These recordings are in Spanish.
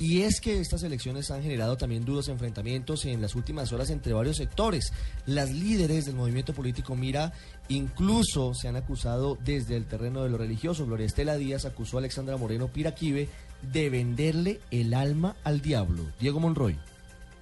Y es que estas elecciones han generado también duros enfrentamientos en las últimas horas entre varios sectores. Las líderes del movimiento político Mira incluso se han acusado desde el terreno de lo religioso. Gloria Estela Díaz acusó a Alexandra Moreno Piraquive de venderle el alma al diablo. Diego Monroy.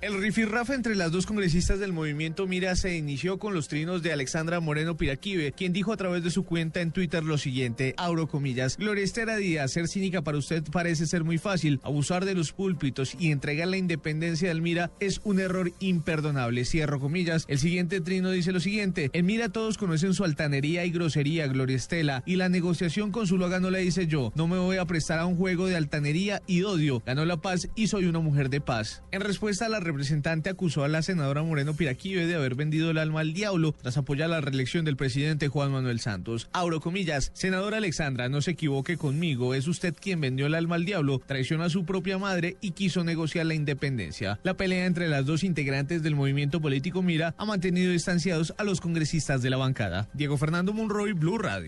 El rifirrafe entre las dos congresistas del movimiento Mira se inició con los trinos de Alexandra Moreno Piraquive, quien dijo a través de su cuenta en Twitter lo siguiente, abro comillas, Gloria Estera Díaz, ser cínica para usted parece ser muy fácil, abusar de los púlpitos y entregar la independencia del Mira es un error imperdonable, cierro comillas. El siguiente trino dice lo siguiente, en Mira todos conocen su altanería y grosería, Gloria Estela, y la negociación con Zuluaga ganó la hice yo, no me voy a prestar a un juego de altanería y odio, ganó la paz y soy una mujer de paz. En respuesta a la representante acusó a la senadora Moreno Piraquive de haber vendido el alma al diablo tras apoyar la reelección del presidente Juan Manuel Santos. Abro comillas, senadora Alexandra, no se equivoque conmigo, es usted quien vendió el alma al diablo, traicionó a su propia madre y quiso negociar la independencia. La pelea entre las dos integrantes del movimiento político Mira ha mantenido distanciados a los congresistas de la bancada. Diego Fernando Monroy, Blue Radio.